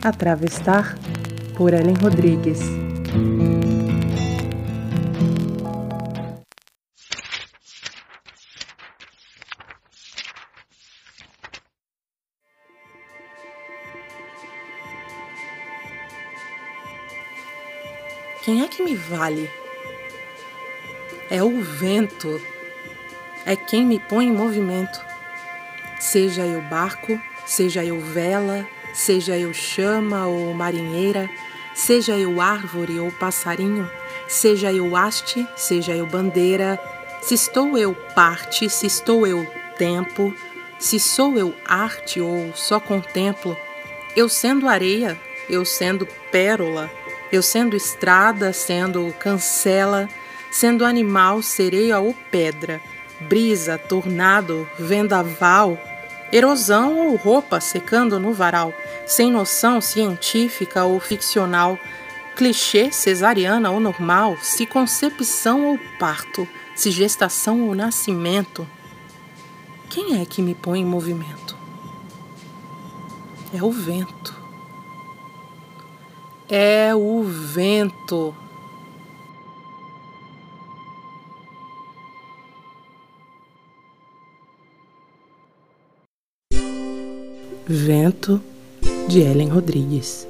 A Travestar, por Ellen Rodrigues. Quem é que me vale? É o vento. É quem me põe em movimento. Seja eu barco, seja eu vela, seja eu chama ou marinheira, seja eu árvore ou passarinho, seja eu haste, seja eu bandeira, se estou eu parte, se estou eu tempo, se sou eu arte ou só contemplo, eu sendo areia, eu sendo pérola, eu sendo estrada, sendo cancela, sendo animal, sereia ou pedra, brisa, tornado, vendaval, erosão ou roupa secando no varal, sem noção científica ou ficcional, clichê, cesariana ou normal, se concepção ou parto, se gestação ou nascimento. Quem é que me põe em movimento? É o vento. É o vento. Vento de Ellen Rodrigues.